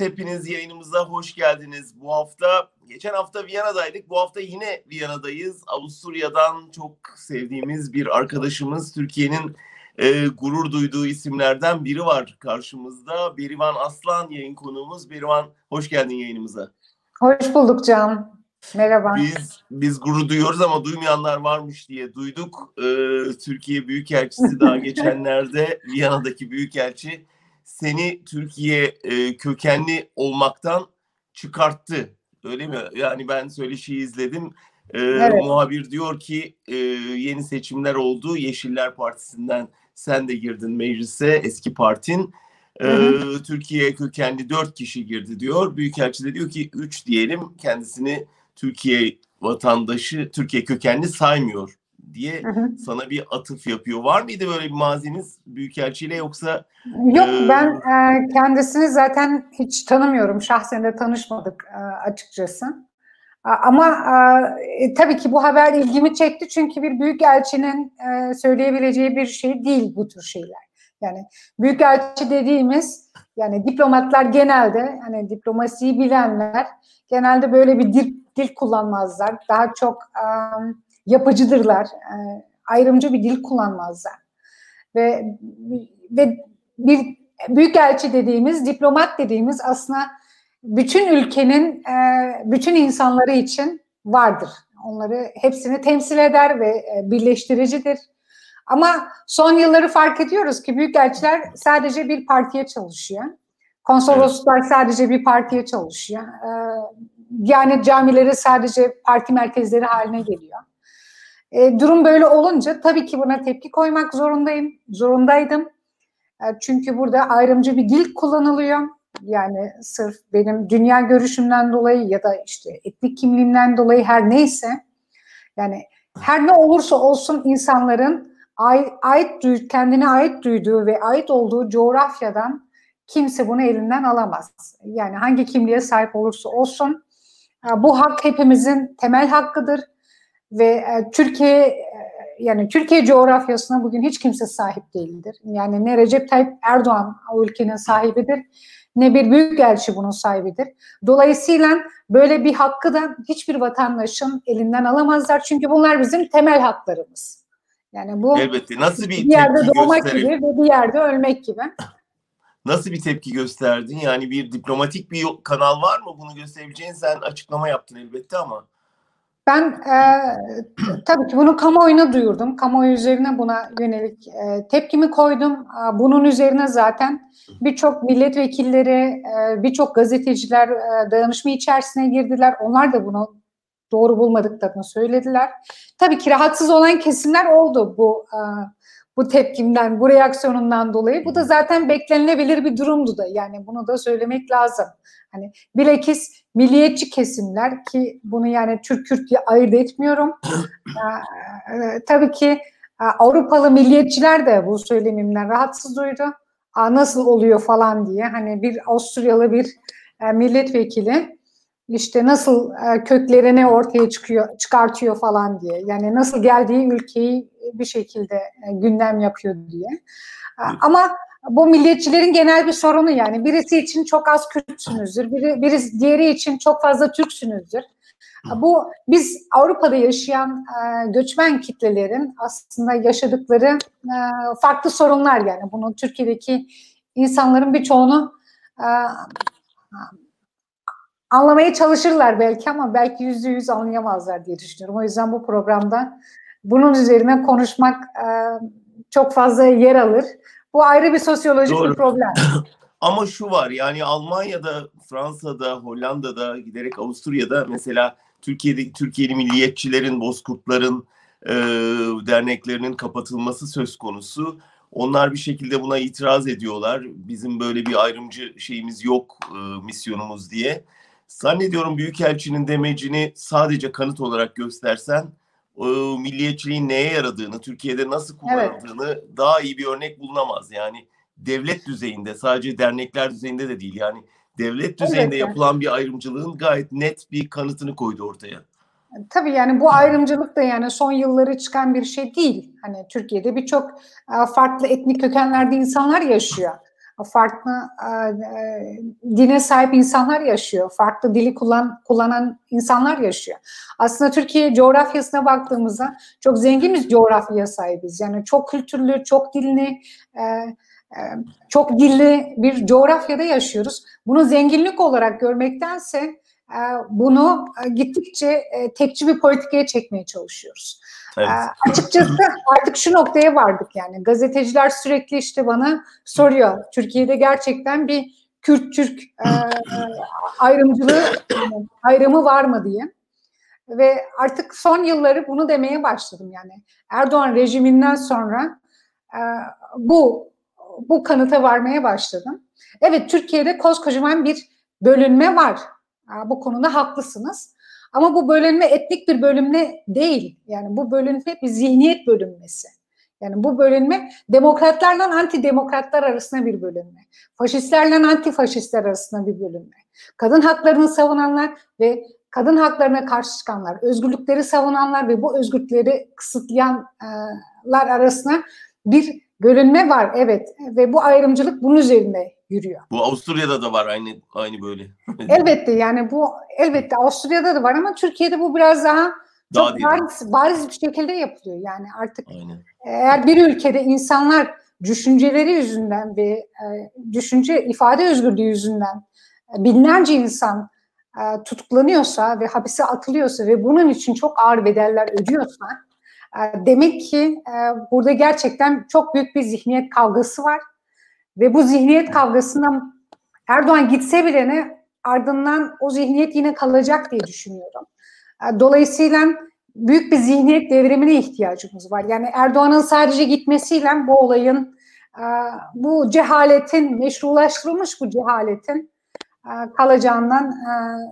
Hepiniz yayınımıza hoş geldiniz. Bu hafta, geçen hafta Viyana'daydık. Bu hafta yine Viyana'dayız. Avusturya'dan çok sevdiğimiz bir arkadaşımız, Türkiye'nin e, gurur duyduğu isimlerden biri var karşımızda. Berivan Aslan yayın konuğumuz. Berivan hoş geldin yayınımıza. Hoş bulduk Can. Merhaba. Biz biz gurur duyuyoruz ama duymayanlar varmış diye duyduk. Ee, Türkiye Büyükelçisi daha geçenlerde Viyana'daki Büyükelçi seni Türkiye e, kökenli olmaktan çıkarttı. Öyle mi? Yani ben söyleşiyi izledim. Ee, evet. Muhabir diyor ki e, yeni seçimler oldu. Yeşiller Partisi'nden sen de girdin meclise eski partin. Ee, Türkiye kökenli dört kişi girdi diyor. Büyükelçi de diyor ki üç diyelim kendisini Türkiye vatandaşı, Türkiye kökenli saymıyor diye hı hı. sana bir atıf yapıyor. Var mıydı böyle bir maziniz Büyükelçiyle yoksa? Yok e... ben e, kendisini zaten hiç tanımıyorum. Şahsen de tanışmadık e, açıkçası. Ama e, tabii ki bu haber ilgimi çekti çünkü bir büyükelçinin e, söyleyebileceği bir şey değil bu tür şeyler. Yani büyükelçi dediğimiz yani diplomatlar genelde hani diplomasiyi bilenler genelde böyle bir dil, dil kullanmazlar. Daha çok um, yapıcıdırlar. E, ayrımcı bir dil kullanmazlar. Ve ve bir büyükelçi dediğimiz, diplomat dediğimiz aslında bütün ülkenin e, bütün insanları için vardır. Onları hepsini temsil eder ve e, birleştiricidir. Ama son yılları fark ediyoruz ki büyükelçiler sadece bir partiye çalışıyor. Konsolosluklar evet. sadece bir partiye çalışıyor. Ee, yani camileri sadece parti merkezleri haline geliyor. E, durum böyle olunca tabii ki buna tepki koymak zorundayım, zorundaydım. E, çünkü burada ayrımcı bir dil kullanılıyor. Yani sırf benim dünya görüşümden dolayı ya da işte etnik kimliğimden dolayı her neyse yani her ne olursa olsun insanların ait, kendine ait duyduğu ve ait olduğu coğrafyadan kimse bunu elinden alamaz. Yani hangi kimliğe sahip olursa olsun bu hak hepimizin temel hakkıdır ve e, Türkiye e, yani Türkiye coğrafyasına bugün hiç kimse sahip değildir. Yani ne Recep Tayyip Erdoğan o ülkenin sahibidir ne bir büyükelçi bunun sahibidir. Dolayısıyla böyle bir hakkı da hiçbir vatandaşın elinden alamazlar. Çünkü bunlar bizim temel haklarımız. Yani bu Elbette. Nasıl bir, bir yerde doğmak gibi ve bir yerde ölmek gibi. Nasıl bir tepki gösterdin? Yani bir diplomatik bir kanal var mı bunu gösterebileceğin? Sen açıklama yaptın elbette ama. Ben e, tabii ki bunu kamuoyuna duyurdum. Kamuoyu üzerine buna yönelik e, tepkimi koydum. E, bunun üzerine zaten birçok milletvekilleri, e, birçok gazeteciler e, dayanışma içerisine girdiler. Onlar da bunu doğru bulmadıklarını söylediler. Tabii ki rahatsız olan kesimler oldu bu e, bu tepkimden, bu reaksiyonundan dolayı. Bu da zaten beklenilebilir bir durumdu da. Yani bunu da söylemek lazım. Hani bilekis milliyetçi kesimler ki bunu yani Türk-Kürt diye ayırt etmiyorum. ee, tabii ki e, Avrupalı milliyetçiler de bu söylemimden rahatsız duydu. Aa, nasıl oluyor falan diye. Hani bir Avusturyalı bir e, milletvekili işte nasıl e, köklerini ortaya çıkıyor, çıkartıyor falan diye. Yani nasıl geldiği ülkeyi bir şekilde e, gündem yapıyor diye. E, ama bu milliyetçilerin genel bir sorunu yani. Birisi için çok az Kürtsünüzdür, biri, birisi diğeri için çok fazla Türksünüzdür. Bu biz Avrupa'da yaşayan e, göçmen kitlelerin aslında yaşadıkları e, farklı sorunlar yani. Bunu Türkiye'deki insanların birçoğunu e, anlamaya çalışırlar belki ama belki yüzde yüz anlayamazlar diye düşünüyorum. O yüzden bu programda bunun üzerine konuşmak e, çok fazla yer alır. Bu ayrı bir sosyolojik Doğru. bir problem. Ama şu var yani Almanya'da, Fransa'da, Hollanda'da giderek Avusturya'da mesela Türkiye'de Türkiye'li milliyetçilerin, Bozkurtların e, derneklerinin kapatılması söz konusu. Onlar bir şekilde buna itiraz ediyorlar. Bizim böyle bir ayrımcı şeyimiz yok, e, misyonumuz diye. Zannediyorum Büyükelçinin demecini sadece kanıt olarak göstersen o milliyetçiliğin neye yaradığını, Türkiye'de nasıl kullanıldığını evet. daha iyi bir örnek bulunamaz. Yani devlet düzeyinde sadece dernekler düzeyinde de değil yani devlet düzeyinde evet. yapılan bir ayrımcılığın gayet net bir kanıtını koydu ortaya. Tabii yani bu ayrımcılık da yani son yılları çıkan bir şey değil. Hani Türkiye'de birçok farklı etnik kökenlerde insanlar yaşıyor. Farklı e, e, dine sahip insanlar yaşıyor. Farklı dili kullan, kullanan insanlar yaşıyor. Aslında Türkiye coğrafyasına baktığımızda çok zengin bir coğrafyaya sahibiz. Yani çok kültürlü, çok dilli, e, e, çok dilli bir coğrafyada yaşıyoruz. Bunu zenginlik olarak görmektense bunu e, gittikçe e, tekçi bir politikaya çekmeye çalışıyoruz. Evet. Açıkçası artık şu noktaya vardık yani. Gazeteciler sürekli işte bana soruyor. Türkiye'de gerçekten bir Kürt-Türk e, ayrımcılığı ayrımı var mı diye. Ve artık son yılları bunu demeye başladım yani. Erdoğan rejiminden sonra bu bu kanıta varmaya başladım. Evet Türkiye'de koskocaman bir bölünme var. Bu konuda haklısınız. Ama bu bölünme etnik bir bölünme değil. Yani bu bölünme bir zihniyet bölünmesi. Yani bu bölünme demokratlarla antidemokratlar arasında bir bölünme. Faşistlerle antifaşistler arasında bir bölünme. Kadın haklarını savunanlar ve kadın haklarına karşı çıkanlar, özgürlükleri savunanlar ve bu özgürlükleri kısıtlayanlar arasında bir bölünme var. Evet ve bu ayrımcılık bunun üzerinde yürüyor. Bu Avusturya'da da var aynı aynı böyle. elbette yani bu elbette Avusturya'da da var ama Türkiye'de bu biraz daha çok daha bariz, bariz bir şekilde yapılıyor. Yani artık Aynen. eğer bir ülkede insanlar düşünceleri yüzünden ve e, düşünce ifade özgürlüğü yüzünden e, binlerce insan e, tutuklanıyorsa ve hapise atılıyorsa ve bunun için çok ağır bedeller ödüyorsa e, demek ki e, burada gerçekten çok büyük bir zihniyet kavgası var ve bu zihniyet kavgasından Erdoğan gitse bile ne ardından o zihniyet yine kalacak diye düşünüyorum. E, dolayısıyla büyük bir zihniyet devrimine ihtiyacımız var. Yani Erdoğan'ın sadece gitmesiyle bu olayın, bu cehaletin, meşrulaştırılmış bu cehaletin kalacağından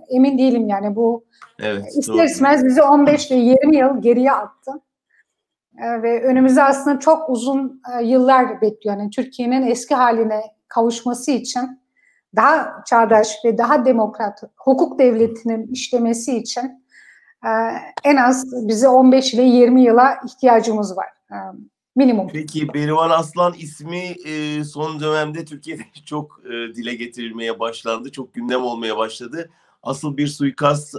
emin değilim. Yani bu evet, ister istemez bizi 15 ile 20 yıl geriye attı. Ve önümüzde aslında çok uzun yıllar bekliyor. Yani Türkiye'nin eski haline kavuşması için daha çağdaş ve daha demokrat hukuk devletinin işlemesi için e, en az bize 15 ile 20 yıla ihtiyacımız var. E, minimum. Peki Berivan Aslan ismi e, son dönemde Türkiye'de çok dile getirilmeye başlandı. Çok gündem olmaya başladı. Asıl bir suikast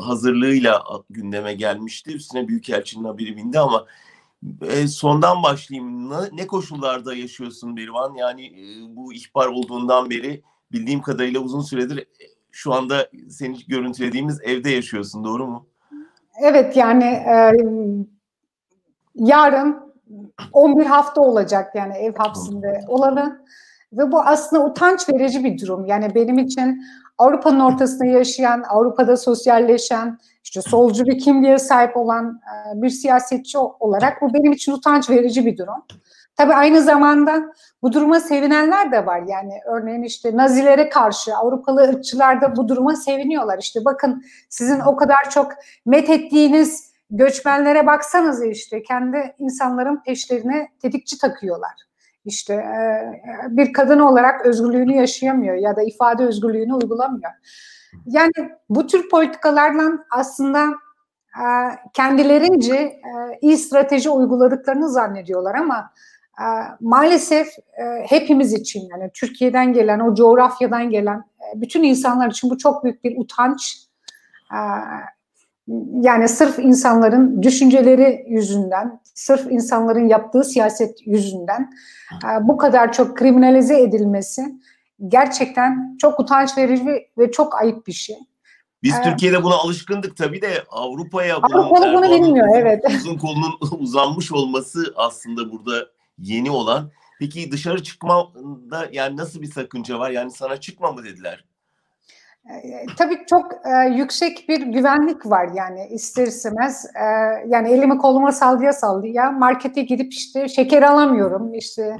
hazırlığıyla gündeme gelmişti. Üstüne Büyükelçinin haberi bindi ama sondan başlayayım. Ne, koşullarda yaşıyorsun Berivan? Yani bu ihbar olduğundan beri bildiğim kadarıyla uzun süredir şu anda seni görüntülediğimiz evde yaşıyorsun. Doğru mu? Evet yani e, yarın 11 hafta olacak yani ev hapsinde olanı ve bu aslında utanç verici bir durum. Yani benim için Avrupa'nın ortasında yaşayan, Avrupa'da sosyalleşen, işte solcu bir kimliğe sahip olan bir siyasetçi olarak bu benim için utanç verici bir durum. Tabii aynı zamanda bu duruma sevinenler de var. Yani örneğin işte Nazilere karşı Avrupalı ırkçılar da bu duruma seviniyorlar. İşte bakın sizin o kadar çok met ettiğiniz göçmenlere baksanız işte kendi insanların peşlerine tetikçi takıyorlar. İşte e, bir kadın olarak özgürlüğünü yaşayamıyor ya da ifade özgürlüğünü uygulamıyor. Yani bu tür politikalarla aslında e, kendilerince e, iyi strateji uyguladıklarını zannediyorlar ama maalesef hepimiz için yani Türkiye'den gelen, o coğrafyadan gelen bütün insanlar için bu çok büyük bir utanç. Yani sırf insanların düşünceleri yüzünden, sırf insanların yaptığı siyaset yüzünden bu kadar çok kriminalize edilmesi gerçekten çok utanç verici ve çok ayıp bir şey. Biz evet. Türkiye'de buna alışkındık tabii de Avrupa'ya Avrupa bunu bilmiyor evet. Uzun kolunun uzanmış olması aslında burada yeni olan. Peki dışarı çıkmada yani nasıl bir sakınca var? Yani sana çıkma mı dediler? E, tabii çok e, yüksek bir güvenlik var yani ister istemez e, yani elimi koluma sallaya sallaya markete gidip işte şeker alamıyorum işte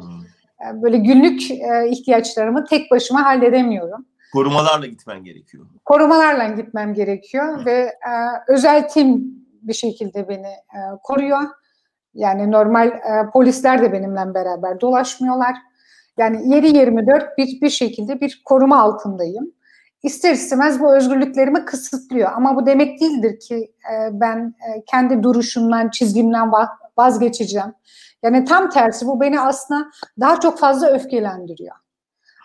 e, böyle günlük e, ihtiyaçlarımı tek başıma halledemiyorum. Korumalarla gitmen gerekiyor. Korumalarla gitmem gerekiyor hmm. ve e, özel tim bir şekilde beni e, koruyor. Yani normal e, polisler de benimle beraber dolaşmıyorlar. Yani 7-24 bir, bir şekilde bir koruma altındayım. İster istemez bu özgürlüklerimi kısıtlıyor. Ama bu demek değildir ki e, ben e, kendi duruşumdan, çizgimden vazgeçeceğim. Yani tam tersi bu beni aslında daha çok fazla öfkelendiriyor.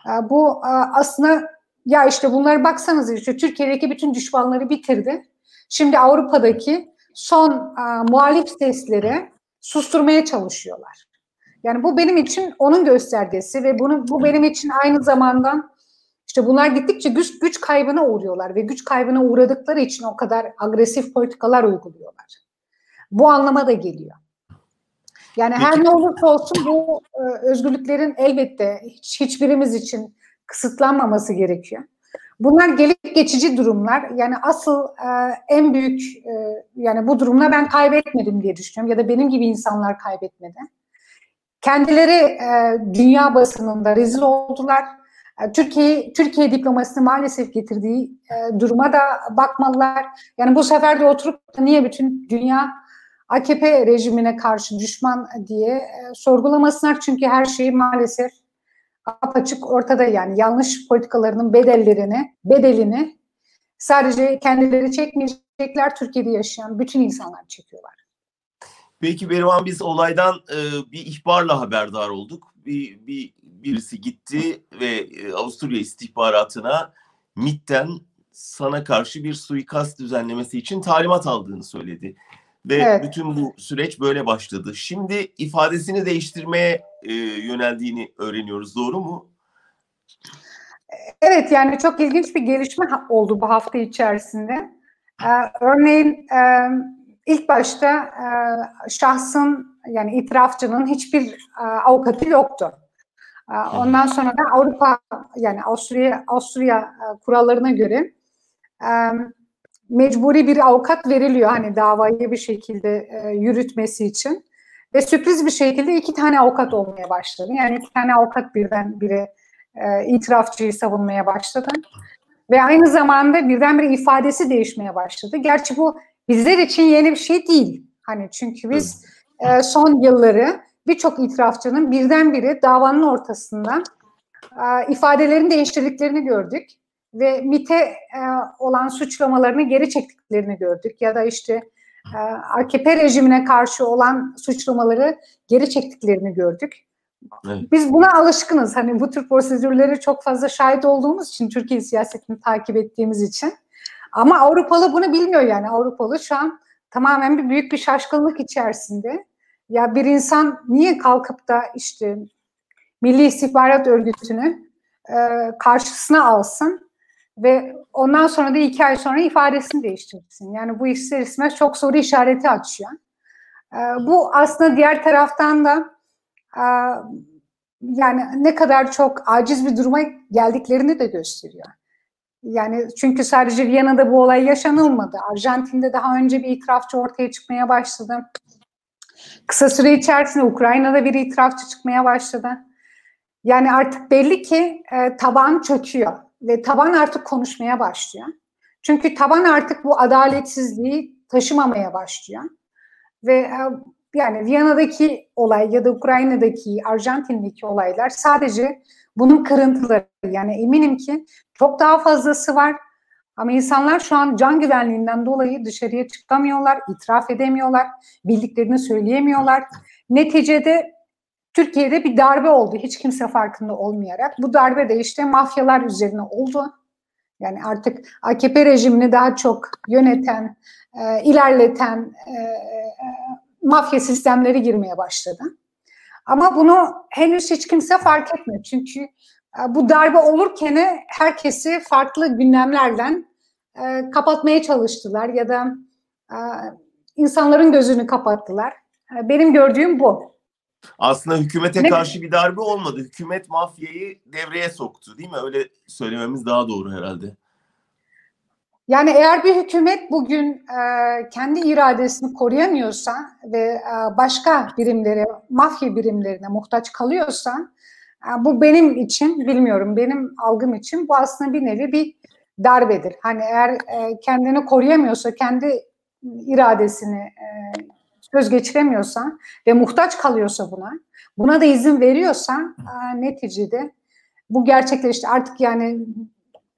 E, bu e, aslında ya işte bunları baksanız işte Türkiye'deki bütün düşmanları bitirdi. Şimdi Avrupa'daki son e, muhalif sesleri susturmaya çalışıyorlar. Yani bu benim için onun göstergesi ve bunu bu benim için aynı zamanda işte bunlar gittikçe güç, güç kaybına uğruyorlar ve güç kaybına uğradıkları için o kadar agresif politikalar uyguluyorlar. Bu anlama da geliyor. Yani Peki. her ne olursa olsun bu e, özgürlüklerin elbette hiç, hiçbirimiz için kısıtlanmaması gerekiyor. Bunlar gelip geçici durumlar. Yani asıl e, en büyük e, yani bu durumla ben kaybetmedim diye düşünüyorum ya da benim gibi insanlar kaybetmedi. Kendileri e, dünya basınında rezil oldular. E, Türkiye Türkiye diplomasını maalesef getirdiği e, duruma da bakmalılar. Yani bu sefer de oturup niye bütün dünya AKP rejimine karşı düşman diye e, sorgulamasınlar çünkü her şeyi maalesef apaçık ortada yani yanlış politikalarının bedellerini, bedelini sadece kendileri çekmeyecekler Türkiye'de yaşayan bütün insanlar çekiyorlar. Peki Berivan biz olaydan e, bir ihbarla haberdar olduk. Bir, bir birisi gitti ve e, Avusturya istihbaratına MIT'ten sana karşı bir suikast düzenlemesi için talimat aldığını söyledi. Ve evet. bütün bu süreç böyle başladı. Şimdi ifadesini değiştirmeye e, yöneldiğini öğreniyoruz. Doğru mu? Evet yani çok ilginç bir gelişme oldu bu hafta içerisinde. Ee, örneğin e, ilk başta e, şahsın yani itirafçının hiçbir e, avukatı yoktu. E, ondan sonra da Avrupa yani Avusturya Avusturya e, kurallarına göre e, mecburi bir avukat veriliyor hani davayı bir şekilde e, yürütmesi için. Ve sürpriz bir şekilde iki tane avukat olmaya başladı. Yani iki tane avukat birden bire itirafçıyı savunmaya başladı. Ve aynı zamanda birdenbire ifadesi değişmeye başladı. Gerçi bu bizler için yeni bir şey değil. Hani çünkü biz son yılları birçok itirafçının birdenbire davanın ortasında e, ifadelerini değiştirdiklerini gördük ve MIT'e e, olan suçlamalarını geri çektiklerini gördük ya da işte e, AKP rejimine karşı olan suçlamaları geri çektiklerini gördük. Evet. Biz buna alışkınız. Hani bu tür prosedürleri çok fazla şahit olduğumuz için Türkiye siyasetini takip ettiğimiz için. Ama Avrupalı bunu bilmiyor yani. Avrupalı şu an tamamen bir büyük bir şaşkınlık içerisinde. Ya bir insan niye kalkıp da işte Milli İstihbarat Örgütü'nü e, karşısına alsın ve ondan sonra da iki ay sonra ifadesini değiştirsin. Yani bu ister istemez çok soru işareti açıyor. E, bu aslında diğer taraftan da e, yani ne kadar çok aciz bir duruma geldiklerini de gösteriyor. Yani çünkü sadece Viyana'da bu olay yaşanılmadı. Arjantin'de daha önce bir itirafçı ortaya çıkmaya başladı. Kısa süre içerisinde Ukrayna'da bir itirafçı çıkmaya başladı. Yani artık belli ki e, taban çöküyor ve taban artık konuşmaya başlıyor. Çünkü taban artık bu adaletsizliği taşımamaya başlıyor. Ve e, yani Viyana'daki olay ya da Ukrayna'daki, Arjantin'deki olaylar sadece bunun kırıntıları. Yani eminim ki çok daha fazlası var. Ama insanlar şu an can güvenliğinden dolayı dışarıya çıkamıyorlar, itiraf edemiyorlar, bildiklerini söyleyemiyorlar. Neticede Türkiye'de bir darbe oldu hiç kimse farkında olmayarak. Bu darbe de işte mafyalar üzerine oldu. Yani artık AKP rejimini daha çok yöneten, e, ilerleten e, e, mafya sistemleri girmeye başladı. Ama bunu henüz hiç kimse fark etmiyor. Çünkü bu darbe olurken herkesi farklı gündemlerden e, kapatmaya çalıştılar ya da e, insanların gözünü kapattılar. E, benim gördüğüm bu. Aslında hükümete ne? karşı bir darbe olmadı. Hükümet mafyayı devreye soktu değil mi? Öyle söylememiz daha doğru herhalde. Yani eğer bir hükümet bugün e, kendi iradesini koruyamıyorsa ve e, başka birimlere, mafya birimlerine muhtaç kalıyorsa bu benim için, bilmiyorum benim algım için bu aslında bir nevi bir darbedir. Hani eğer e, kendini koruyamıyorsa, kendi iradesini e, söz geçiremiyorsa ve muhtaç kalıyorsa buna, buna da izin veriyorsa e, neticede bu gerçekleşti. Artık yani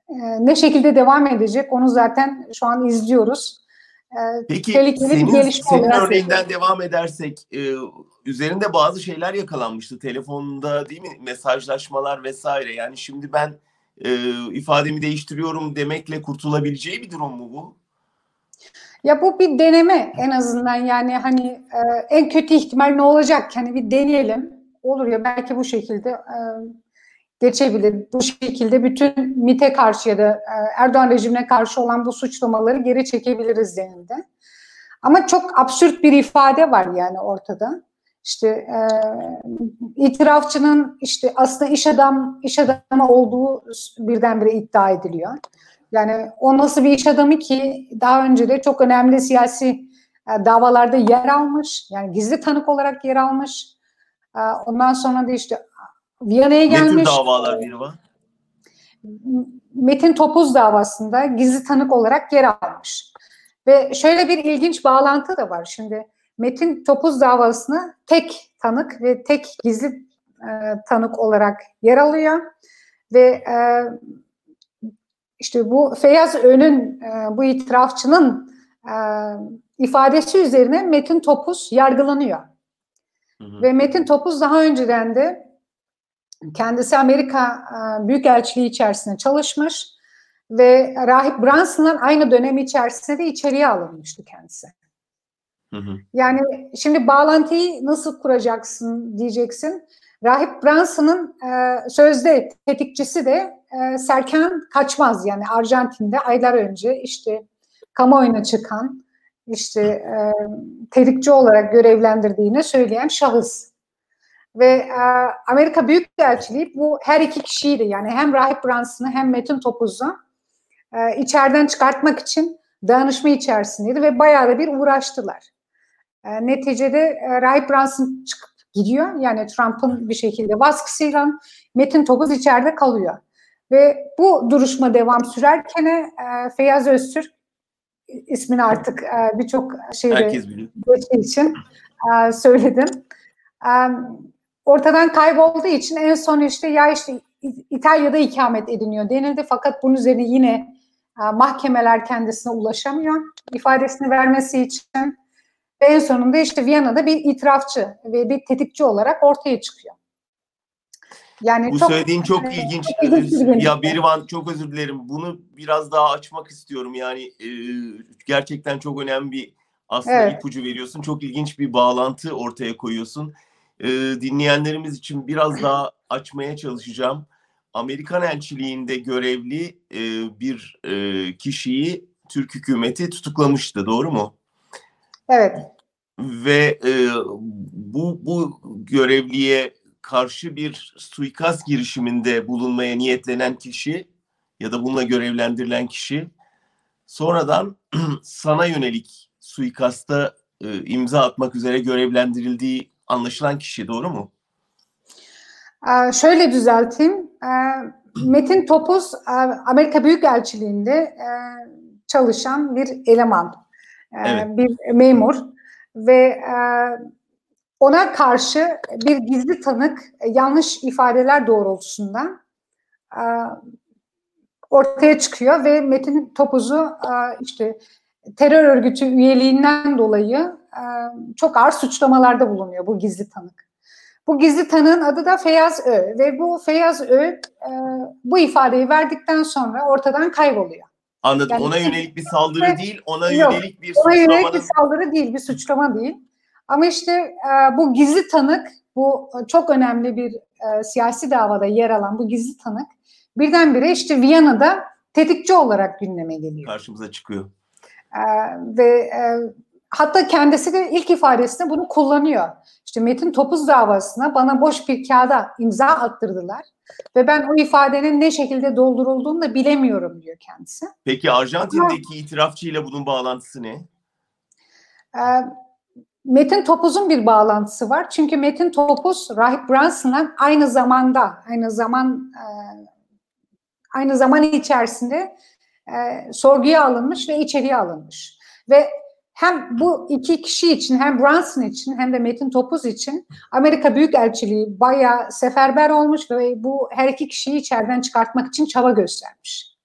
e, ne şekilde devam edecek onu zaten şu an izliyoruz. E, Peki senin, senin örneğinden devam edersek e, üzerinde bazı şeyler yakalanmıştı telefonda değil mi mesajlaşmalar vesaire yani şimdi ben e, ifademi değiştiriyorum demekle kurtulabileceği bir durum mu bu? Ya bu bir deneme en azından yani hani e, en kötü ihtimal ne olacak hani bir deneyelim olur ya belki bu şekilde e, geçebilir. Bu şekilde bütün MİT'e karşı ya da e, Erdoğan rejimine karşı olan bu suçlamaları geri çekebiliriz denildi. Ama çok absürt bir ifade var yani ortada. İşte e, itirafçının işte aslında iş adam iş adamı olduğu birdenbire iddia ediliyor. Yani o nasıl bir iş adamı ki daha önce de çok önemli siyasi e, davalarda yer almış. Yani gizli tanık olarak yer almış. E, ondan sonra da işte Viyana'ya gelmiş. Ne tür davalar biri var? Metin Topuz davasında gizli tanık olarak yer almış. Ve şöyle bir ilginç bağlantı da var. Şimdi Metin Topuz davasını tek tanık ve tek gizli e, tanık olarak yer alıyor. Ve e, işte bu Feyyaz Ön'ün, e, bu itirafçının e, ifadesi üzerine Metin Topuz yargılanıyor. Hı hı. Ve Metin Topuz daha önceden de kendisi Amerika e, Büyükelçiliği içerisinde çalışmış ve Rahip Branson'ın aynı dönem içerisinde de içeriye alınmıştı kendisi. Hı. Yani şimdi bağlantıyı nasıl kuracaksın diyeceksin. Rahip Branson'ın e, sözde tetikçisi de e, Serkan Kaçmaz yani Arjantin'de aylar önce işte kamuoyuna çıkan işte e, tetikçi olarak görevlendirdiğini söyleyen şahıs. Ve e, Amerika Büyükelçiliği bu her iki kişiyi de yani hem Rahip Branson'ı hem Metin Topuz'u e, içeriden çıkartmak için danışma içerisindeydi ve bayağı da bir uğraştılar. E, neticede e, Rahip Brunson çıkıp gidiyor. Yani Trump'ın bir şekilde baskısıyla Metin Topuz içeride kalıyor. Ve bu duruşma devam sürerken e, Feyyaz Öztürk ismini artık e, birçok şeyde geçtiği için e, söyledim. E, ortadan kaybolduğu için en son işte ya işte İtalya'da ikamet ediniyor denildi. Fakat bunun üzerine yine e, mahkemeler kendisine ulaşamıyor ifadesini vermesi için. Ve en sonunda işte Viyana'da bir itirafçı ve bir tetikçi olarak ortaya çıkıyor. Yani Bu çok, söylediğin çok e, ilginç. ilginç ya Berivan çok özür dilerim. Bunu biraz daha açmak istiyorum. Yani e, gerçekten çok önemli bir aslında evet. ipucu veriyorsun. Çok ilginç bir bağlantı ortaya koyuyorsun. E, dinleyenlerimiz için biraz daha açmaya çalışacağım. Amerikan elçiliğinde görevli e, bir e, kişiyi Türk hükümeti tutuklamıştı. Doğru mu? Evet. Ve e, bu bu görevliye karşı bir suikast girişiminde bulunmaya niyetlenen kişi ya da bununla görevlendirilen kişi sonradan sana yönelik suikasta e, imza atmak üzere görevlendirildiği anlaşılan kişi doğru mu? Ee, şöyle düzelteyim. Ee, Metin Topuz e, Amerika Büyükelçiliğinde e, çalışan bir eleman, evet. bir memur ve e, ona karşı bir gizli tanık e, yanlış ifadeler doğrultusunda e, ortaya çıkıyor ve Metin Topuz'u işte terör örgütü üyeliğinden dolayı çok ağır suçlamalarda bulunuyor bu gizli tanık. Bu gizli tanığın adı da Feyyaz Ö ve bu Feyyaz Ö bu ifadeyi verdikten sonra ortadan kayboluyor. Anladım. Yani, ona yönelik bir saldırı değil, ona yok, yönelik bir ona yönelik bir saldırı değil, bir suçlama değil. Ama işte e, bu gizli tanık, bu çok önemli bir e, siyasi davada yer alan bu gizli tanık birdenbire işte Viyana'da tetikçi olarak gündeme geliyor. Karşımıza çıkıyor. E, ve e, hatta kendisi de ilk ifadesinde bunu kullanıyor. İşte Metin Topuz davasına bana boş bir kağıda imza attırdılar ve ben o ifadenin ne şekilde doldurulduğunu da bilemiyorum diyor kendisi. Peki Arjantin'deki Ama, itirafçı ile bunun bağlantısı ne? E, Metin Topuz'un bir bağlantısı var. Çünkü Metin Topuz Rahip Branson'la aynı zamanda, aynı zaman e, aynı zaman içerisinde e, sorguya alınmış ve içeriye alınmış. Ve hem bu iki kişi için hem Brunson için hem de Metin Topuz için Amerika Büyükelçiliği bayağı seferber olmuş ve bu her iki kişiyi içeriden çıkartmak için çaba göstermiş.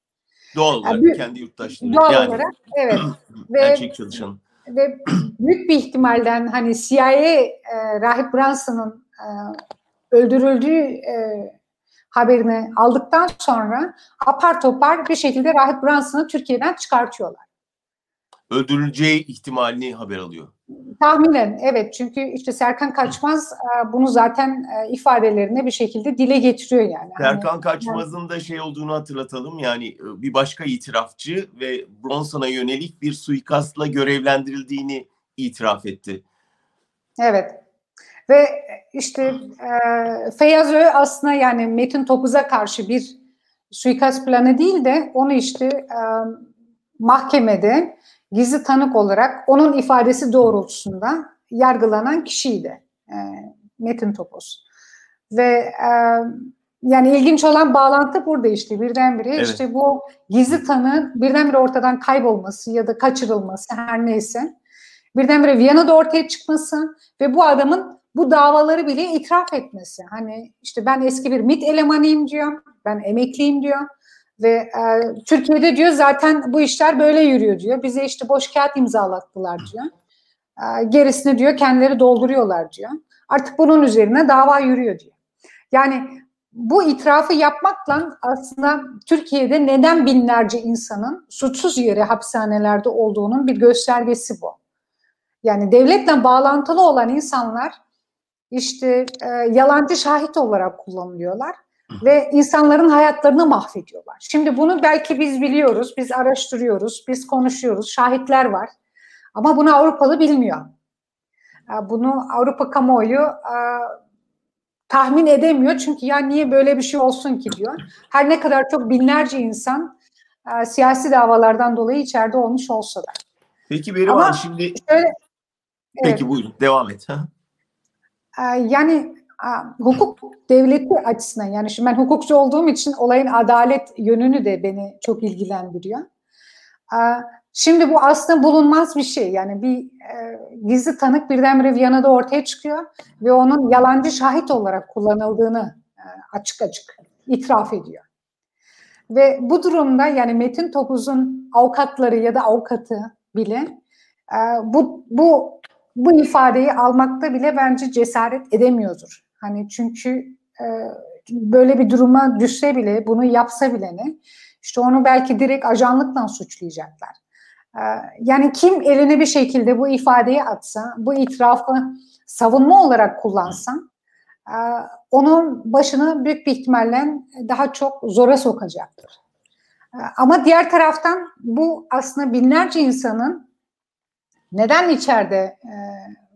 Doğal olarak yani, kendi yurttaşları. Doğal yani, olarak evet. ve, erkek çalışan. ve büyük bir ihtimalden hani CIA e, Rahip Branson'ın e, öldürüldüğü e, haberini aldıktan sonra apar topar bir şekilde Rahip Branson'ı Türkiye'den çıkartıyorlar. Öldürüleceği ihtimalini haber alıyor. Tahminen evet çünkü işte Serkan Kaçmaz e, bunu zaten e, ifadelerine bir şekilde dile getiriyor yani. Hani Serkan Kaçmaz'ın da şey olduğunu hatırlatalım yani e, bir başka itirafçı ve Bronson'a yönelik bir suikastla görevlendirildiğini itiraf etti. Evet ve işte e, Feyyaz Ö aslında yani Metin Topuz'a karşı bir suikast planı değil de onu işte e, mahkemede gizli tanık olarak onun ifadesi doğrultusunda yargılanan kişiydi e, Metin Topuz. Ve e, yani ilginç olan bağlantı burada işte birdenbire evet. işte bu gizli tanığın birdenbire ortadan kaybolması ya da kaçırılması her neyse birdenbire Viyana'da ortaya çıkması ve bu adamın bu davaları bile itiraf etmesi. Hani işte ben eski bir MIT elemanıyım diyor, ben emekliyim diyor ve e, Türkiye'de diyor zaten bu işler böyle yürüyor diyor. Bize işte boş kağıt imzalattılar diyor. E, gerisini diyor kendileri dolduruyorlar diyor. Artık bunun üzerine dava yürüyor diyor. Yani bu itirafı yapmakla aslında Türkiye'de neden binlerce insanın suçsuz yere hapishanelerde olduğunun bir göstergesi bu. Yani devletle bağlantılı olan insanlar işte e, yalancı şahit olarak kullanılıyorlar ve insanların hayatlarını mahvediyorlar. Şimdi bunu belki biz biliyoruz, biz araştırıyoruz, biz konuşuyoruz, şahitler var. Ama bunu Avrupalı bilmiyor. Bunu Avrupa kamuoyu tahmin edemiyor çünkü ya niye böyle bir şey olsun ki diyor. Her ne kadar çok binlerce insan siyasi davalardan dolayı içeride olmuş olsa da. Peki Berivan şimdi... Şöyle, Peki evet. buyurun devam et. Ee, yani hukuk devleti açısından yani şimdi ben hukukçu olduğum için olayın adalet yönünü de beni çok ilgilendiriyor. Şimdi bu aslında bulunmaz bir şey. Yani bir e, gizli tanık birdenbire Viyana'da ortaya çıkıyor ve onun yalancı şahit olarak kullanıldığını e, açık açık itiraf ediyor. Ve bu durumda yani Metin Topuz'un avukatları ya da avukatı bile e, bu, bu bu ifadeyi almakta bile bence cesaret edemiyordur. Hani çünkü e, böyle bir duruma düşse bile bunu yapsa bile ne işte onu belki direkt ajanlıkla suçlayacaklar. E, yani kim eline bir şekilde bu ifadeyi atsa, bu itirafı savunma olarak kullansa e, onun başını büyük bir ihtimalle daha çok zora sokacaktır. E, ama diğer taraftan bu aslında binlerce insanın neden içeride e,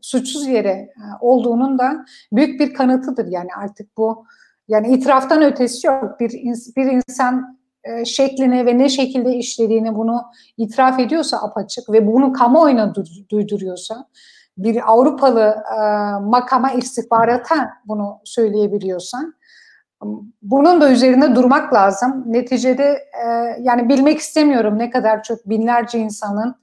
suçsuz yere e, olduğunun da büyük bir kanıtıdır. Yani artık bu yani itiraftan ötesi yok. Bir, bir insan e, şekline ve ne şekilde işlediğini bunu itiraf ediyorsa apaçık ve bunu kamuoyuna duyduruyorsa bir Avrupalı e, makama istihbarata bunu söyleyebiliyorsan bunun da üzerinde durmak lazım. Neticede e, yani bilmek istemiyorum ne kadar çok binlerce insanın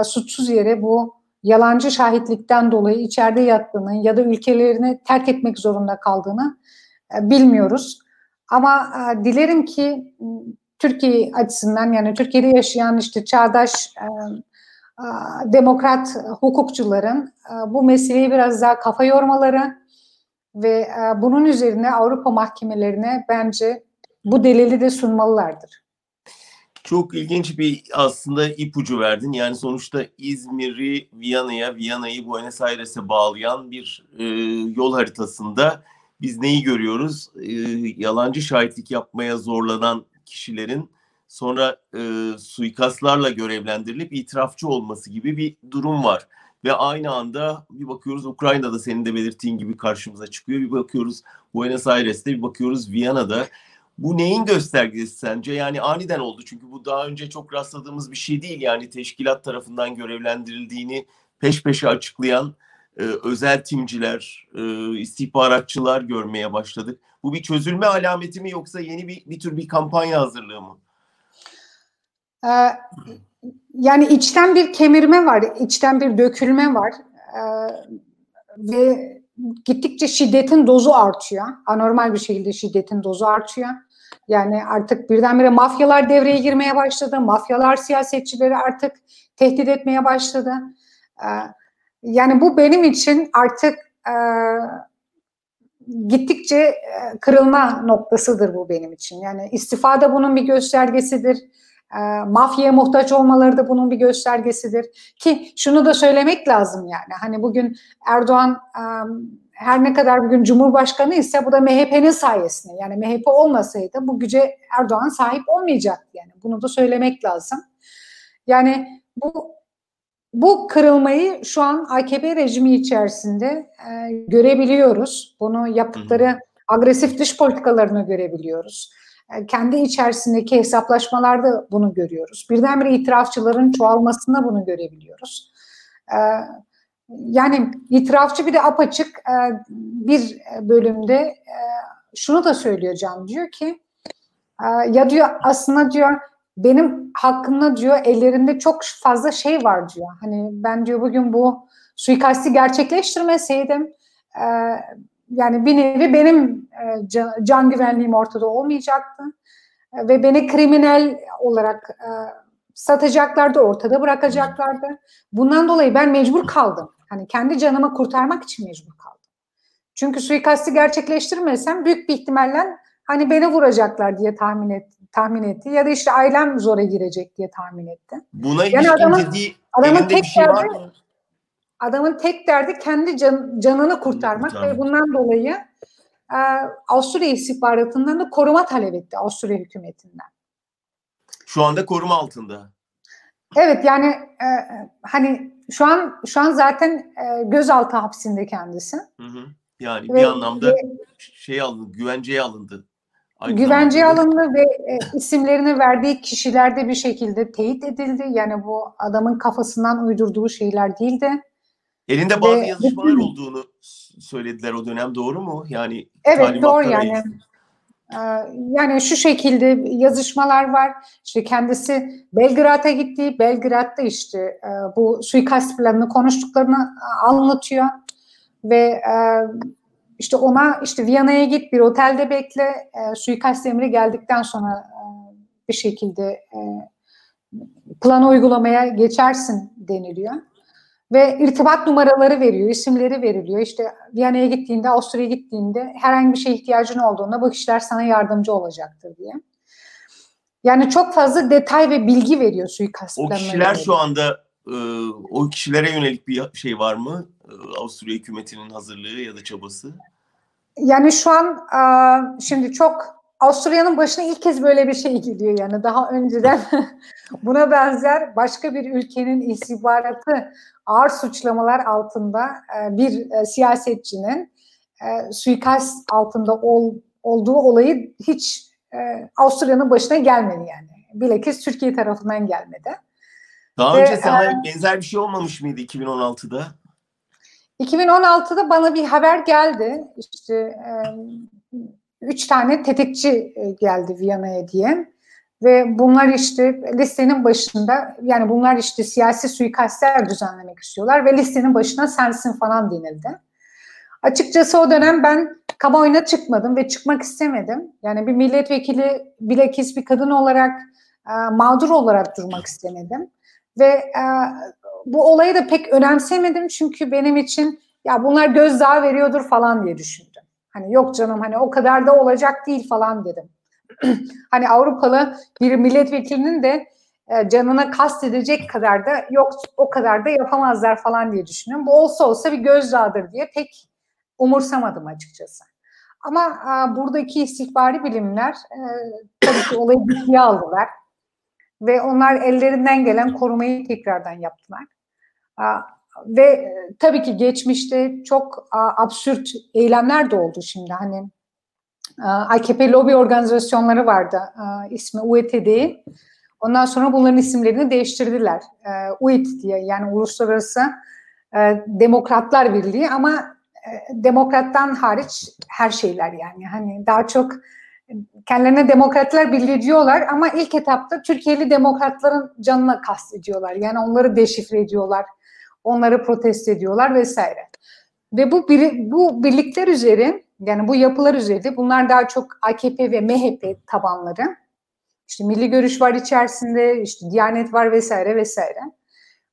e, suçsuz yere bu yalancı şahitlikten dolayı içeride yattığını ya da ülkelerini terk etmek zorunda kaldığını e, bilmiyoruz. Ama e, dilerim ki Türkiye açısından yani Türkiye'de yaşayan işte çağdaş demokrat hukukçuların bu meseleyi biraz daha kafa yormaları ve bunun üzerine Avrupa mahkemelerine bence bu delili de sunmalılardır. Çok ilginç bir aslında ipucu verdin. Yani sonuçta İzmir'i Viyana'ya, Viyana'yı Buenos Aires'e bağlayan bir e, yol haritasında biz neyi görüyoruz? E, yalancı şahitlik yapmaya zorlanan kişilerin sonra e, suikastlarla görevlendirilip itirafçı olması gibi bir durum var. Ve aynı anda bir bakıyoruz Ukrayna'da senin de belirttiğin gibi karşımıza çıkıyor. Bir bakıyoruz Buenos Aires'te, bir bakıyoruz Viyana'da. Bu neyin göstergesi sence? Yani aniden oldu çünkü bu daha önce çok rastladığımız bir şey değil. Yani teşkilat tarafından görevlendirildiğini peş peşe açıklayan e, özel timciler, e, istihbaratçılar görmeye başladık. Bu bir çözülme alameti mi yoksa yeni bir, bir tür bir kampanya hazırlığı mı? Ee, yani içten bir kemirme var, içten bir dökülme var ee, ve gittikçe şiddetin dozu artıyor. Anormal bir şekilde şiddetin dozu artıyor. Yani artık birdenbire mafyalar devreye girmeye başladı. Mafyalar siyasetçileri artık tehdit etmeye başladı. yani bu benim için artık gittikçe kırılma noktasıdır bu benim için. Yani istifa da bunun bir göstergesidir. Mafyaya muhtaç olmaları da bunun bir göstergesidir. Ki şunu da söylemek lazım yani. Hani bugün Erdoğan her ne kadar bugün Cumhurbaşkanı ise bu da MHP'nin sayesinde. Yani MHP olmasaydı bu güce Erdoğan sahip olmayacaktı yani. Bunu da söylemek lazım. Yani bu bu kırılmayı şu an AKP rejimi içerisinde e, görebiliyoruz. Bunu yaptıkları agresif dış politikalarını görebiliyoruz. E, kendi içerisindeki hesaplaşmalarda bunu görüyoruz. Birdenbire itirafçıların çoğalmasında bunu görebiliyoruz. E, yani itirafçı bir de apaçık e, bir bölümde e, şunu da söylüyor Can diyor ki e, ya diyor aslında diyor benim hakkımda diyor ellerinde çok fazla şey var diyor. Hani ben diyor bugün bu suikasti gerçekleştirmeseydim yani bir nevi benim can, can güvenliğim ortada olmayacaktı ve beni kriminal olarak satacaklardı, ortada bırakacaklardı. Bundan dolayı ben mecbur kaldım. Hani kendi canımı kurtarmak için mecbur kaldım. Çünkü suikasti gerçekleştirmesem büyük bir ihtimalle hani beni vuracaklar diye tahmin et, tahmin etti ya da işte ailem zora girecek diye tahmin etti. Buna yani adamın, adamın tek şey derdi, Adamın tek derdi kendi can, canını kurtarmak Kurtarmak. ve bundan dolayı e, Avusturya istihbaratından da koruma talep etti Avusturya hükümetinden. Şu anda koruma altında. Evet yani e, hani şu an şu an zaten e, gözaltı hapsinde kendisi. Hı hı. Yani ve, bir anlamda ve, şey alındı, güvenceye alındı. Aynı güvenceye zamanda. alındı ve e, isimlerini verdiği kişiler de bir şekilde teyit edildi. Yani bu adamın kafasından uydurduğu şeyler değildi. Elinde bazı ve, yazışmalar olduğunu söylediler o dönem doğru mu? Yani Evet doğru yani. Ee, yani şu şekilde yazışmalar var. İşte kendisi Belgrad'a gitti. Belgrad'da işte e, bu suikast planını konuştuklarını e, anlatıyor ve e, işte ona işte Viyana'ya git bir otelde bekle suikast emri geldikten sonra bir şekilde plan uygulamaya geçersin deniliyor ve irtibat numaraları veriyor, isimleri veriliyor. İşte Viyana'ya gittiğinde, Avusturya'ya gittiğinde herhangi bir şeye ihtiyacın olduğunda bu kişiler sana yardımcı olacaktır diye. Yani çok fazla detay ve bilgi veriyor suikast O kişiler şu anda e, o kişilere yönelik bir şey var mı? E, Avusturya hükümetinin hazırlığı ya da çabası? Yani şu an şimdi çok Avusturya'nın başına ilk kez böyle bir şey geliyor yani daha önceden buna benzer başka bir ülkenin istihbaratı ağır suçlamalar altında e, bir e, siyasetçinin e, suikast altında ol, olduğu olayı hiç Avusturya'nın başına gelmedi yani. Bilakis Türkiye tarafından gelmedi. Daha Ve, önce sana e, benzer bir şey olmamış mıydı 2016'da? 2016'da bana bir haber geldi. İşte e, üç tane tetikçi geldi Viyana'ya diye. Ve bunlar işte listenin başında yani bunlar işte siyasi suikastler düzenlemek istiyorlar ve listenin başına sensin falan denildi. Açıkçası o dönem ben kamuoyuna çıkmadım ve çıkmak istemedim. Yani bir milletvekili bilakis bir kadın olarak e, mağdur olarak durmak istemedim. Ve e, bu olayı da pek önemsemedim çünkü benim için ya bunlar gözdağı veriyordur falan diye düşündüm. Hani yok canım hani o kadar da olacak değil falan dedim. hani Avrupalı bir milletvekilinin de e, canına kastedecek kadar da yok o kadar da yapamazlar falan diye düşünüyorum. Bu olsa olsa bir gözdağıdır diye pek umursamadım açıkçası. Ama e, buradaki istihbari bilimler e, tabii ki olayı ciddiye aldılar. Ve onlar ellerinden gelen korumayı tekrardan yaptılar. E, ve e, tabii ki geçmişte çok a, absürt eylemler de oldu şimdi. Hani AKP lobi organizasyonları vardı. ismi UETD. Ondan sonra bunların isimlerini değiştirdiler. UIT diye yani Uluslararası Demokratlar Birliği ama demokrattan hariç her şeyler yani. Hani daha çok kendilerine demokratlar birliği diyorlar ama ilk etapta Türkiye'li demokratların canına kastediyorlar. Yani onları deşifre ediyorlar. Onları protesto ediyorlar vesaire. Ve bu bu birlikler üzeri yani bu yapılar üzerinde bunlar daha çok AKP ve MHP tabanları. İşte milli görüş var içerisinde, işte Diyanet var vesaire vesaire.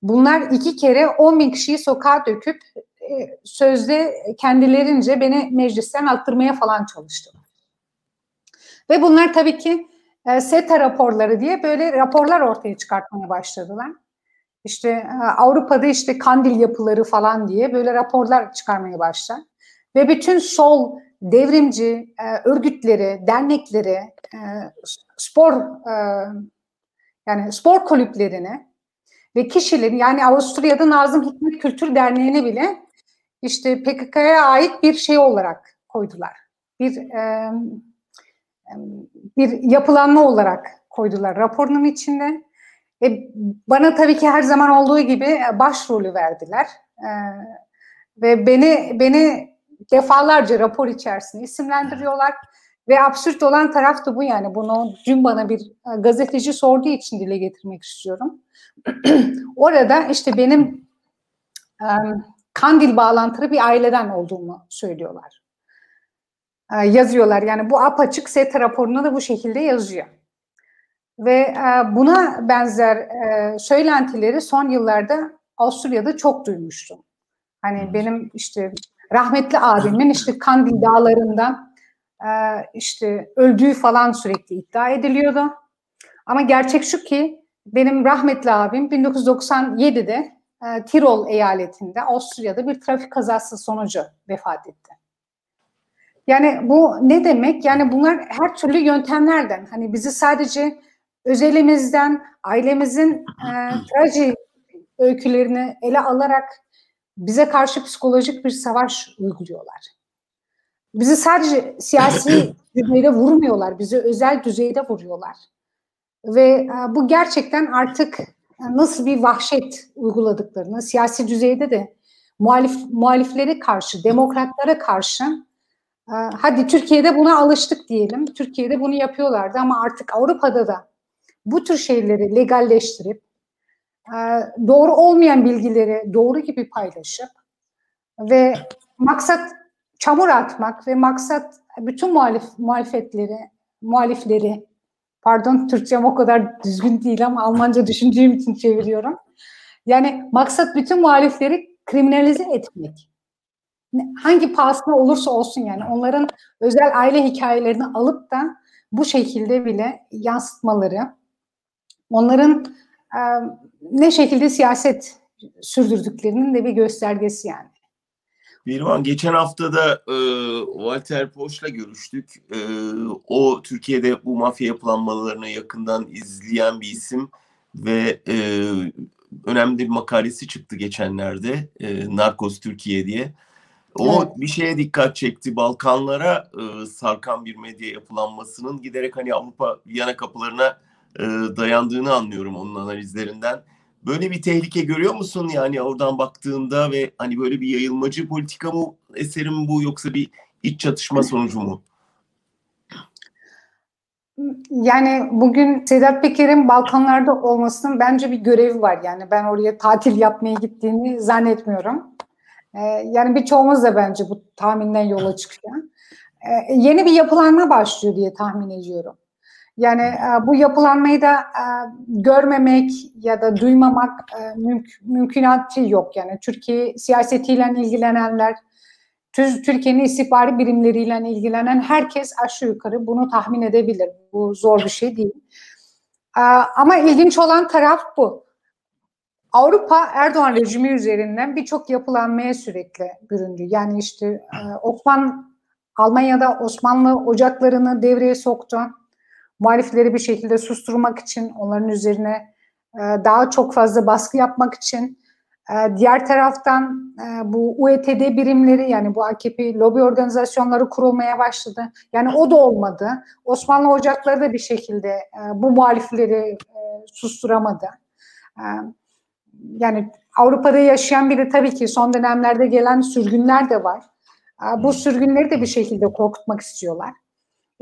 bunlar iki kere 10 bin kişiyi sokağa döküp e, sözde kendilerince beni meclisten attırmaya falan çalıştılar. Ve bunlar tabii ki e, SETA raporları diye böyle raporlar ortaya çıkartmaya başladılar. İşte e, Avrupa'da işte kandil yapıları falan diye böyle raporlar çıkarmaya başlar. Ve bütün sol devrimci e, örgütleri, dernekleri, e, spor e, yani spor kulüplerini ve kişilerin yani Avusturya'da Nazım Hikmet Kültür Derneği'ni bile işte PKK'ya ait bir şey olarak koydular. Bir e, bir yapılanma olarak koydular raporunun içinde. E, bana tabii ki her zaman olduğu gibi başrolü verdiler. E, ve beni beni defalarca rapor içerisinde isimlendiriyorlar. Ve absürt olan taraf da bu yani. Bunu dün bana bir gazeteci sorduğu için dile getirmek istiyorum. Orada işte benim e, Kandil bağlantılı bir aileden olduğumu söylüyorlar. E, yazıyorlar. Yani bu apaçık SET raporunda da bu şekilde yazıyor. Ve e, buna benzer e, söylentileri son yıllarda Avusturya'da çok duymuştum. Hani benim işte rahmetli abimin işte Kandil dağlarından e, işte öldüğü falan sürekli iddia ediliyordu. Ama gerçek şu ki benim rahmetli abim 1997'de e, Tirol eyaletinde Avusturya'da bir trafik kazası sonucu vefat etti. Yani bu ne demek? Yani bunlar her türlü yöntemlerden. Hani bizi sadece özelimizden, ailemizin e, traji öykülerini ele alarak bize karşı psikolojik bir savaş uyguluyorlar. Bizi sadece siyasi düzeyde vurmuyorlar, bizi özel düzeyde vuruyorlar. Ve e, bu gerçekten artık nasıl bir vahşet uyguladıklarını, siyasi düzeyde de muhalif muhaliflere karşı, demokratlara karşı e, hadi Türkiye'de buna alıştık diyelim. Türkiye'de bunu yapıyorlardı ama artık Avrupa'da da bu tür şeyleri legalleştirip e, doğru olmayan bilgileri doğru gibi paylaşıp ve maksat çamur atmak ve maksat bütün muhalif muhalefetleri, muhalifleri pardon Türkçem o kadar düzgün değil ama Almanca düşündüğüm için çeviriyorum. Yani maksat bütün muhalifleri kriminalize etmek. Hangi pahasına olursa olsun yani onların özel aile hikayelerini alıp da bu şekilde bile yansıtmaları, onların ne şekilde siyaset sürdürdüklerinin de bir göstergesi yani. Birvan geçen hafta da e, Walter Poş'la görüştük. E, o Türkiye'de bu mafya yapılanmalarını yakından izleyen bir isim ve e, önemli bir makalesi çıktı geçenlerde. E, Narkos Türkiye diye. O evet. bir şeye dikkat çekti. Balkanlara e, sarkan bir medya yapılanmasının giderek hani Avrupa Viyana kapılarına e, dayandığını anlıyorum onun analizlerinden. Böyle bir tehlike görüyor musun yani oradan baktığında ve hani böyle bir yayılmacı politika mı eserim bu yoksa bir iç çatışma sonucu mu? Yani bugün Sedat Peker'in Balkanlarda olmasının bence bir görevi var. Yani ben oraya tatil yapmaya gittiğini zannetmiyorum. Ee, yani birçoğumuz da bence bu tahminden yola çıkıyor. Ee, yeni bir yapılanma başlıyor diye tahmin ediyorum. Yani e, bu yapılanmayı da e, görmemek ya da duymamak e, mümk mümkünatı yok. Yani Türkiye siyasetiyle ilgilenenler, Türkiye'nin istihbari birimleriyle ilgilenen herkes aşağı yukarı bunu tahmin edebilir. Bu zor bir şey değil. Ama ilginç olan taraf bu. Avrupa Erdoğan rejimi üzerinden birçok yapılanmaya sürekli büründü. Yani işte Osman Almanya'da Osmanlı ocaklarını devreye soktu muhalifleri bir şekilde susturmak için, onların üzerine e, daha çok fazla baskı yapmak için, e, diğer taraftan e, bu UETD birimleri yani bu AKP lobi organizasyonları kurulmaya başladı. Yani o da olmadı. Osmanlı ocakları da bir şekilde e, bu muhalifleri e, susturamadı. E, yani Avrupa'da yaşayan biri tabii ki son dönemlerde gelen sürgünler de var. E, bu sürgünleri de bir şekilde korkutmak istiyorlar.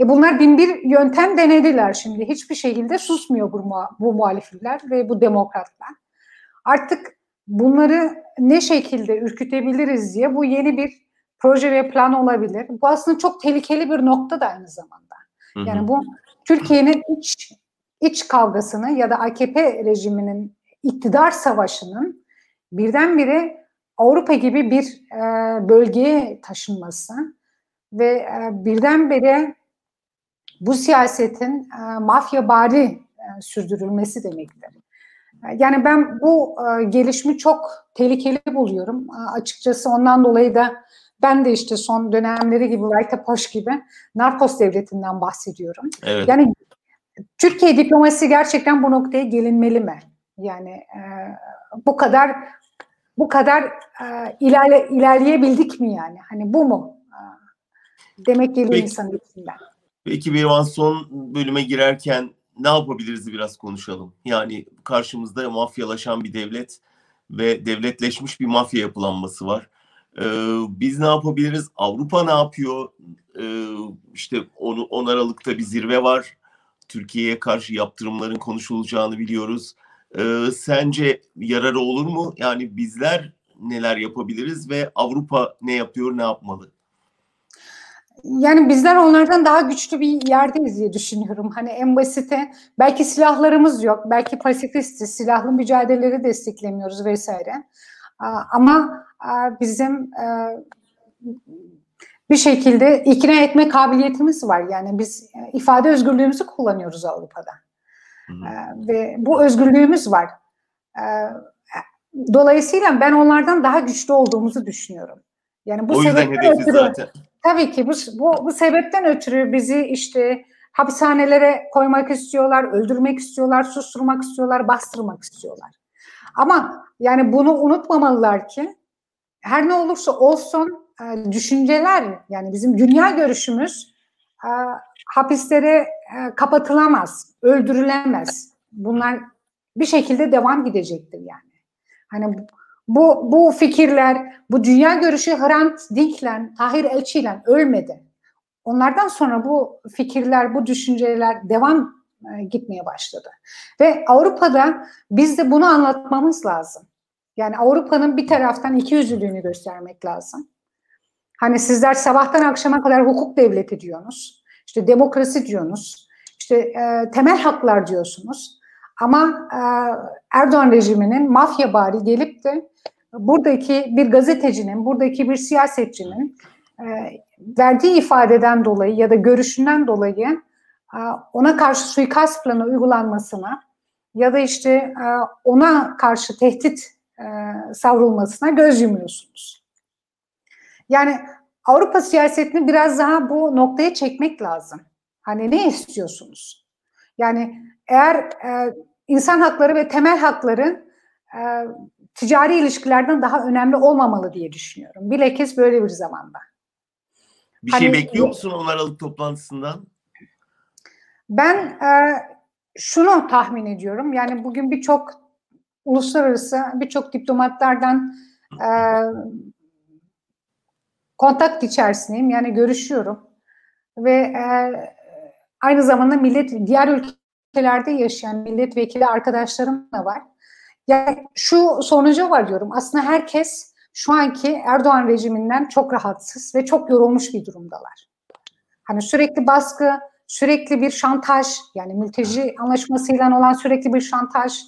E bunlar bin bir yöntem denediler şimdi. Hiçbir şekilde susmuyor bu, bu muhalifler ve bu demokratlar. Artık bunları ne şekilde ürkütebiliriz diye bu yeni bir proje ve plan olabilir. Bu aslında çok tehlikeli bir nokta da aynı zamanda. Yani bu Türkiye'nin iç iç kavgasını ya da AKP rejiminin iktidar savaşının birdenbire Avrupa gibi bir e, bölgeye taşınması ve e, birdenbire bu siyasetin e, mafya bari e, sürdürülmesi demektir. Yani ben bu e, gelişimi çok tehlikeli buluyorum. E, açıkçası ondan dolayı da ben de işte son dönemleri gibi White Poş gibi narkos devletinden bahsediyorum. Evet. Yani Türkiye diplomasi gerçekten bu noktaya gelinmeli mi? Yani e, bu kadar bu kadar e, ilerle, ilerleyebildik mi yani? Hani bu mu? E, demek geliyor Peki. insanın içinden. Peki bir son bölüme girerken ne yapabiliriz biraz konuşalım. Yani karşımızda mafyalaşan bir devlet ve devletleşmiş bir mafya yapılanması var. Ee, biz ne yapabiliriz? Avrupa ne yapıyor? Ee, işte 10, 10 Aralık'ta bir zirve var. Türkiye'ye karşı yaptırımların konuşulacağını biliyoruz. Ee, sence yararı olur mu? Yani bizler neler yapabiliriz ve Avrupa ne yapıyor, ne yapmalı? Yani bizler onlardan daha güçlü bir yerdeyiz diye düşünüyorum. Hani en basite belki silahlarımız yok, belki pasifistiz, silahlı mücadeleleri desteklemiyoruz vesaire. Ama bizim e, bir şekilde ikna etme kabiliyetimiz var. Yani biz e, ifade özgürlüğümüzü kullanıyoruz Avrupa'da. Hı hı. Ve bu özgürlüğümüz var. Dolayısıyla ben onlardan daha güçlü olduğumuzu düşünüyorum. Yani bu o yüzden hedefi ötürü, zaten. Tabii ki bu, bu, bu sebepten ötürü bizi işte hapishanelere koymak istiyorlar, öldürmek istiyorlar, susturmak istiyorlar, bastırmak istiyorlar. Ama yani bunu unutmamalılar ki her ne olursa olsun e, düşünceler yani bizim dünya görüşümüz e, hapislere e, kapatılamaz, öldürülemez. Bunlar bir şekilde devam gidecektir yani. Hani bu, bu fikirler, bu dünya görüşü Hrant Dink'le, Tahir Elçi'yle ölmedi. Onlardan sonra bu fikirler, bu düşünceler devam e, gitmeye başladı. Ve Avrupa'da biz de bunu anlatmamız lazım. Yani Avrupa'nın bir taraftan iki yüzlülüğünü göstermek lazım. Hani sizler sabahtan akşama kadar hukuk devleti diyorsunuz. İşte demokrasi diyorsunuz. İşte e, temel haklar diyorsunuz. Ama e, Erdoğan rejiminin mafya bari gelip de buradaki bir gazetecinin, buradaki bir siyasetçinin e, verdiği ifadeden dolayı ya da görüşünden dolayı e, ona karşı suikast planı uygulanmasına ya da işte e, ona karşı tehdit savrulmasına göz yumuyorsunuz. Yani Avrupa siyasetini biraz daha bu noktaya çekmek lazım. Hani ne istiyorsunuz? Yani eğer e, insan hakları ve temel hakların e, ticari ilişkilerden daha önemli olmamalı diye düşünüyorum. Bilakis böyle bir zamanda. Bir şey hani, şey bekliyor musun 10 Aralık toplantısından? Ben e, şunu tahmin ediyorum. Yani bugün birçok uluslararası, birçok diplomatlardan e, kontak içerisindeyim. Yani görüşüyorum. Ve e, aynı zamanda millet diğer ülkelerde yaşayan milletvekili arkadaşlarım da var. Yani şu sonuca varıyorum. Aslında herkes şu anki Erdoğan rejiminden çok rahatsız ve çok yorulmuş bir durumdalar. Hani sürekli baskı, sürekli bir şantaj, yani mülteci anlaşmasıyla olan sürekli bir şantaj.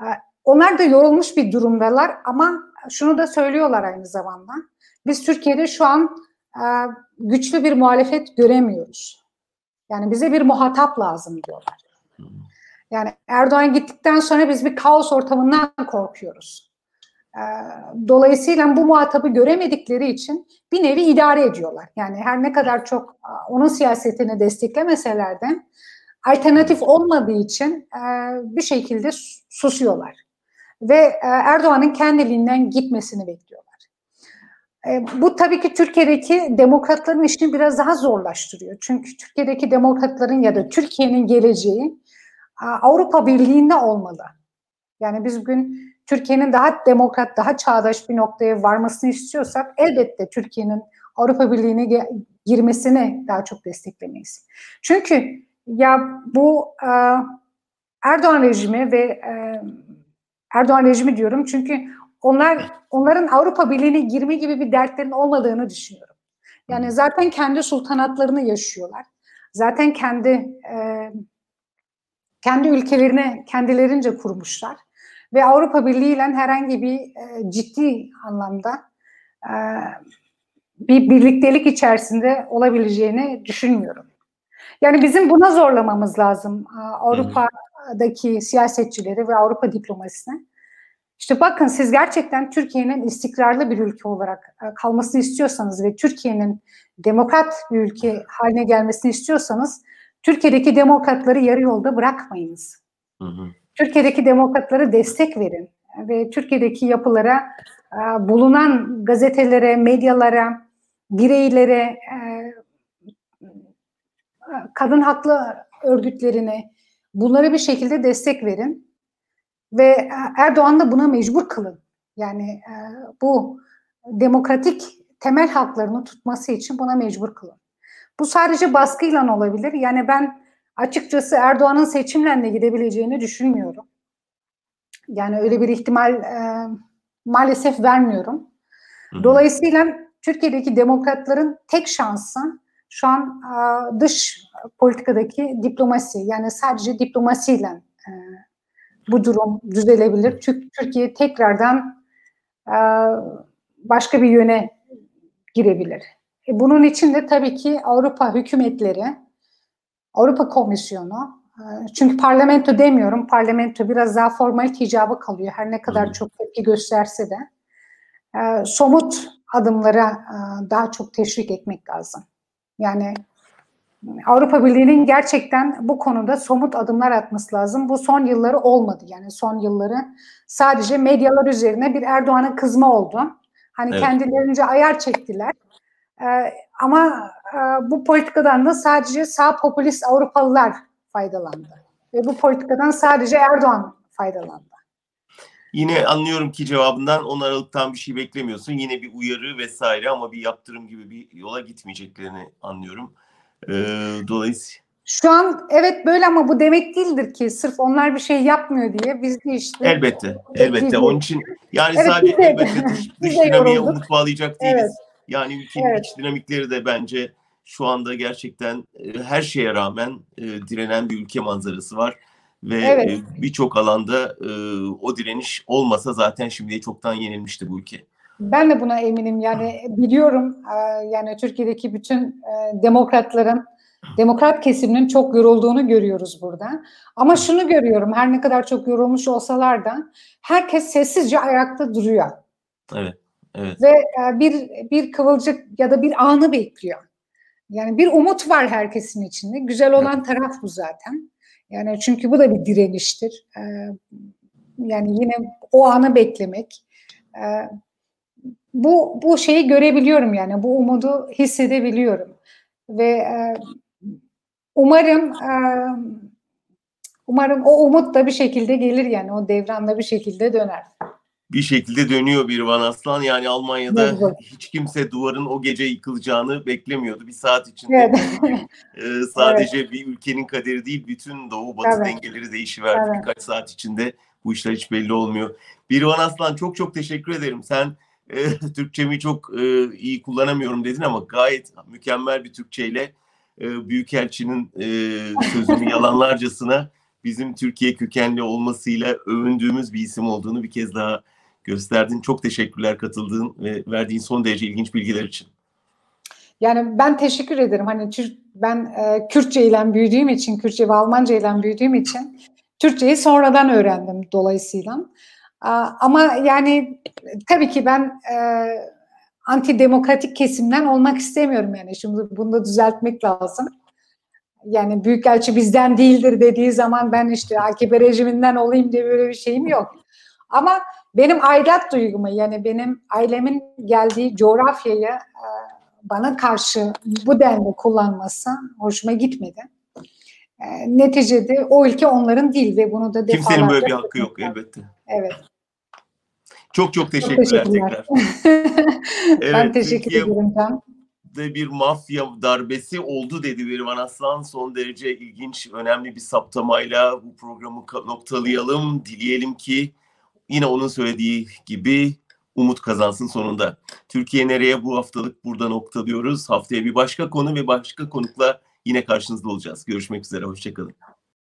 E, onlar da yorulmuş bir durumdalar ama şunu da söylüyorlar aynı zamanda. Biz Türkiye'de şu an e, güçlü bir muhalefet göremiyoruz. Yani bize bir muhatap lazım diyorlar. Yani Erdoğan gittikten sonra biz bir kaos ortamından korkuyoruz. Ee, dolayısıyla bu muhatabı göremedikleri için bir nevi idare ediyorlar. Yani her ne kadar çok onun siyasetini desteklemeseler de alternatif olmadığı için e, bir şekilde susuyorlar. Ve e, Erdoğan'ın kendiliğinden gitmesini bekliyorlar. E, bu tabii ki Türkiye'deki demokratların işini biraz daha zorlaştırıyor. Çünkü Türkiye'deki demokratların ya da Türkiye'nin geleceği Avrupa Birliği'nde olmalı. Yani biz bugün Türkiye'nin daha demokrat, daha çağdaş bir noktaya varmasını istiyorsak elbette Türkiye'nin Avrupa Birliği'ne girmesini daha çok desteklemeyiz. Çünkü ya bu e, Erdoğan rejimi ve e, Erdoğan rejimi diyorum çünkü onlar onların Avrupa Birliği'ne girme gibi bir dertlerin olmadığını düşünüyorum. Yani zaten kendi sultanatlarını yaşıyorlar. Zaten kendi e, kendi ülkelerini kendilerince kurmuşlar. ve Avrupa Birliği ile herhangi bir e, ciddi anlamda e, bir birliktelik içerisinde olabileceğini düşünmüyorum. Yani bizim buna zorlamamız lazım Avrupa'daki siyasetçileri ve Avrupa diplomasisine. İşte bakın siz gerçekten Türkiye'nin istikrarlı bir ülke olarak e, kalmasını istiyorsanız ve Türkiye'nin demokrat bir ülke haline gelmesini istiyorsanız Türkiye'deki demokratları yarı yolda bırakmayınız. Hı hı. Türkiye'deki demokratlara destek verin ve Türkiye'deki yapılara, e, bulunan gazetelere, medyalara, bireylere, e, kadın haklı örgütlerine bunlara bir şekilde destek verin ve Erdoğan da buna mecbur kılın. Yani e, bu demokratik temel haklarını tutması için buna mecbur kılın. Bu sadece baskıyla olabilir. Yani ben açıkçası Erdoğan'ın seçimle gidebileceğini düşünmüyorum. Yani öyle bir ihtimal e, maalesef vermiyorum. Dolayısıyla Türkiye'deki demokratların tek şansı şu an e, dış politikadaki diplomasi. Yani sadece diplomasiyle e, bu durum düzelebilir. Çünkü Türkiye tekrardan e, başka bir yöne girebilir. E, bunun için de tabii ki Avrupa hükümetleri, Avrupa Komisyonu, e, çünkü parlamento demiyorum, parlamento biraz daha formal icabı kalıyor her ne kadar çok tepki gösterse de. E, somut adımlara daha çok teşvik etmek lazım. Yani Avrupa Birliği'nin gerçekten bu konuda somut adımlar atması lazım. Bu son yılları olmadı. Yani son yılları sadece medyalar üzerine bir Erdoğan'a kızma oldu. Hani evet. kendilerince ayar çektiler. Ee, ama e, bu politikadan da sadece sağ popülist Avrupalılar faydalandı. Ve bu politikadan sadece Erdoğan faydalandı. Yine anlıyorum ki cevabından 10 Aralık'tan bir şey beklemiyorsun. Yine bir uyarı vesaire ama bir yaptırım gibi bir yola gitmeyeceklerini anlıyorum. Ee, dolayısıyla şu an evet böyle ama bu demek değildir ki sırf onlar bir şey yapmıyor diye biz de işte elbette elbette onun için yani evet, sadece de, elbette dış, dış dinamiğe umut bağlayacak değiliz. Evet. Yani ülkenin evet. iç dinamikleri de bence şu anda gerçekten e, her şeye rağmen e, direnen bir ülke manzarası var ve evet. e, birçok alanda o direniş olmasa zaten şimdiye çoktan yenilmişti bu ülke. Ben de buna eminim. Yani biliyorum yani Türkiye'deki bütün demokratların demokrat kesiminin çok yorulduğunu görüyoruz burada. Ama şunu görüyorum her ne kadar çok yorulmuş olsalar da herkes sessizce ayakta duruyor. Evet. Evet. Ve e, bir bir kıvılcık ya da bir anı bekliyor. Yani bir umut var herkesin içinde. Güzel olan evet. taraf bu zaten. Yani çünkü bu da bir direniştir. Yani yine o anı beklemek bu bu şeyi görebiliyorum yani bu umudu hissedebiliyorum ve e, umarım e, umarım o umut da bir şekilde gelir yani o devranda bir şekilde döner. Bir şekilde dönüyor bir Van Aslan yani Almanya'da evet. hiç kimse duvarın o gece yıkılacağını beklemiyordu. Bir saat içinde evet. e, sadece evet. bir ülkenin kaderi değil bütün doğu batı evet. dengeleri değişiverdi evet. birkaç saat içinde. Bu işler hiç belli olmuyor. Bir Van Aslan çok çok teşekkür ederim. Sen e, Türkçemi çok e, iyi kullanamıyorum dedin ama gayet mükemmel bir Türkçeyle e, Büyükelçinin e, sözünü yalanlarcasına bizim Türkiye kökenli olmasıyla övündüğümüz bir isim olduğunu bir kez daha gösterdin. Çok teşekkürler katıldığın ve verdiğin son derece ilginç bilgiler için. Yani ben teşekkür ederim. Hani ben e, Kürtçe ile büyüdüğüm için, Kürtçe ve Almanca ile büyüdüğüm için Türkçeyi sonradan öğrendim dolayısıyla. Ama yani tabii ki ben e, antidemokratik kesimden olmak istemiyorum yani. Şimdi bunu da düzeltmek lazım. Yani Büyükelçi bizden değildir dediği zaman ben işte AKP rejiminden olayım diye böyle bir şeyim yok. Ama benim aidat duygumu yani benim ailemin geldiği coğrafyayı e, bana karşı bu denli kullanması hoşuma gitmedi. E, neticede o ülke onların değil ve bunu da defalarca... Kimsenin böyle bir hakkı yok elbette. Evet. Çok çok teşekkürler, çok teşekkürler. tekrar. evet, ben teşekkür Türkiye ederim Can. De bir mafya darbesi oldu dedi Verivan Aslan. Son derece ilginç, önemli bir saptamayla bu programı noktalayalım. Dileyelim ki yine onun söylediği gibi umut kazansın sonunda. Türkiye nereye bu haftalık burada noktalıyoruz. Haftaya bir başka konu ve başka konukla yine karşınızda olacağız. Görüşmek üzere, hoşçakalın.